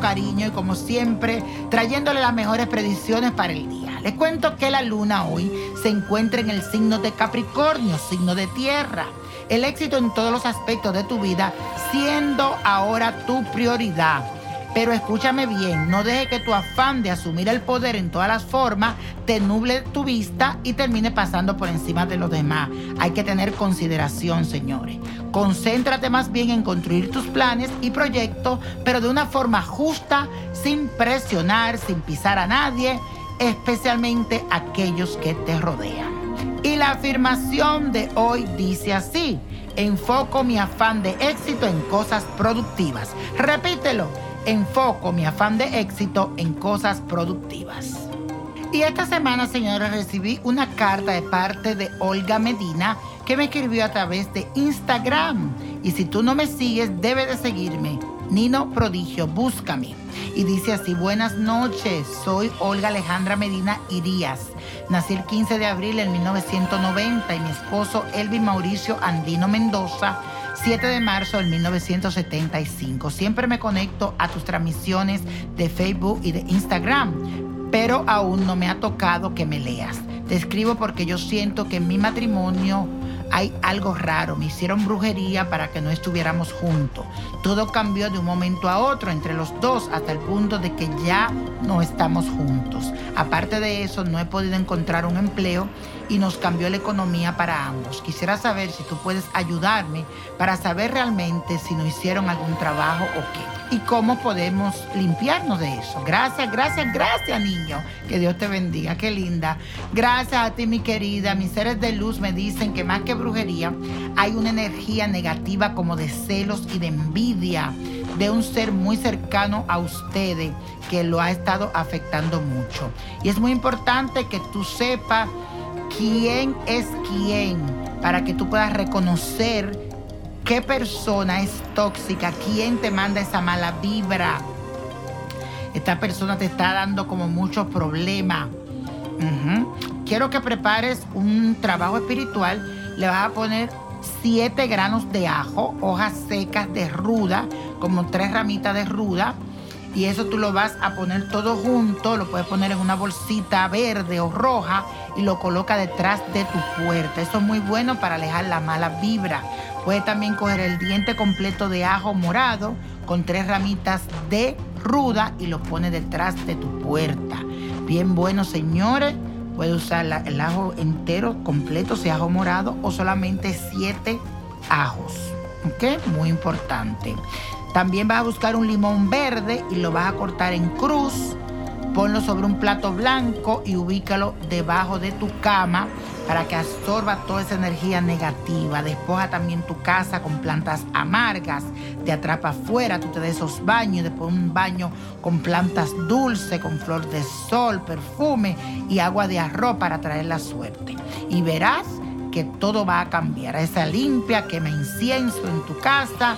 cariño y como siempre, trayéndole las mejores predicciones para el día. Les cuento que la luna hoy se encuentra en el signo de Capricornio, signo de tierra. El éxito en todos los aspectos de tu vida siendo ahora tu prioridad. Pero escúchame bien, no deje que tu afán de asumir el poder en todas las formas te nuble tu vista y termine pasando por encima de los demás. Hay que tener consideración, señores. Concéntrate más bien en construir tus planes y proyectos, pero de una forma justa, sin presionar, sin pisar a nadie, especialmente aquellos que te rodean. Y la afirmación de hoy dice así, enfoco mi afán de éxito en cosas productivas. Repítelo enfoco mi afán de éxito en cosas productivas. Y esta semana, señores, recibí una carta de parte de Olga Medina que me escribió a través de Instagram. Y si tú no me sigues, debe de seguirme. Nino Prodigio, búscame. Y dice así, buenas noches, soy Olga Alejandra Medina Irías. Nací el 15 de abril de 1990 y mi esposo Elvin Mauricio Andino Mendoza 7 de marzo del 1975. Siempre me conecto a tus transmisiones de Facebook y de Instagram, pero aún no me ha tocado que me leas. Te escribo porque yo siento que mi matrimonio hay algo raro. Me hicieron brujería para que no estuviéramos juntos. Todo cambió de un momento a otro entre los dos hasta el punto de que ya no estamos juntos. Aparte de eso, no he podido encontrar un empleo y nos cambió la economía para ambos. Quisiera saber si tú puedes ayudarme para saber realmente si nos hicieron algún trabajo o qué. Y cómo podemos limpiarnos de eso. Gracias, gracias, gracias, niño. Que Dios te bendiga. Qué linda. Gracias a ti, mi querida. Mis seres de luz me dicen que más que brujería, hay una energía negativa como de celos y de envidia de un ser muy cercano a ustedes que lo ha estado afectando mucho. Y es muy importante que tú sepas quién es quién para que tú puedas reconocer qué persona es tóxica, quién te manda esa mala vibra. Esta persona te está dando como muchos problemas. Quiero que prepares un trabajo espiritual. Le vas a poner siete granos de ajo, hojas secas de ruda, como tres ramitas de ruda y eso tú lo vas a poner todo junto, lo puedes poner en una bolsita verde o roja y lo coloca detrás de tu puerta. Eso es muy bueno para alejar la mala vibra. Puedes también coger el diente completo de ajo morado con tres ramitas de ruda y lo pones detrás de tu puerta. Bien bueno, señores. Puedes usar el ajo entero, completo, si ajo morado, o solamente siete ajos. ¿Ok? Muy importante. También vas a buscar un limón verde y lo vas a cortar en cruz. Ponlo sobre un plato blanco y ubícalo debajo de tu cama para que absorba toda esa energía negativa. Despoja también tu casa con plantas amargas. Te atrapa afuera, tú te des esos baños. Después un baño con plantas dulces, con flor de sol, perfume y agua de arroz para traer la suerte. Y verás que todo va a cambiar. Esa limpia, quema incienso en tu casa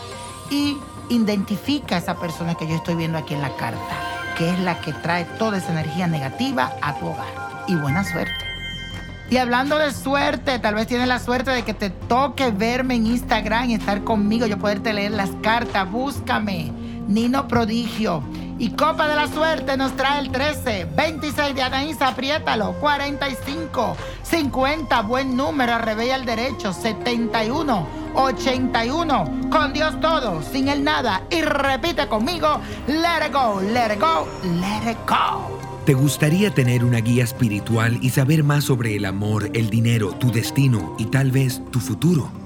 y identifica a esa persona que yo estoy viendo aquí en la carta, que es la que trae toda esa energía negativa a tu hogar. Y buena suerte. Y hablando de suerte, tal vez tienes la suerte de que te toque verme en Instagram y estar conmigo, yo poderte leer las cartas. Búscame, Nino Prodigio. Y Copa de la Suerte nos trae el 13, 26 de Anaís, apriétalo, 45, 50, buen número, revella el derecho, 71, 81, con Dios todo, sin el nada. Y repite conmigo, let it go, let it go, let it go. ¿Te gustaría tener una guía espiritual y saber más sobre el amor, el dinero, tu destino y tal vez tu futuro?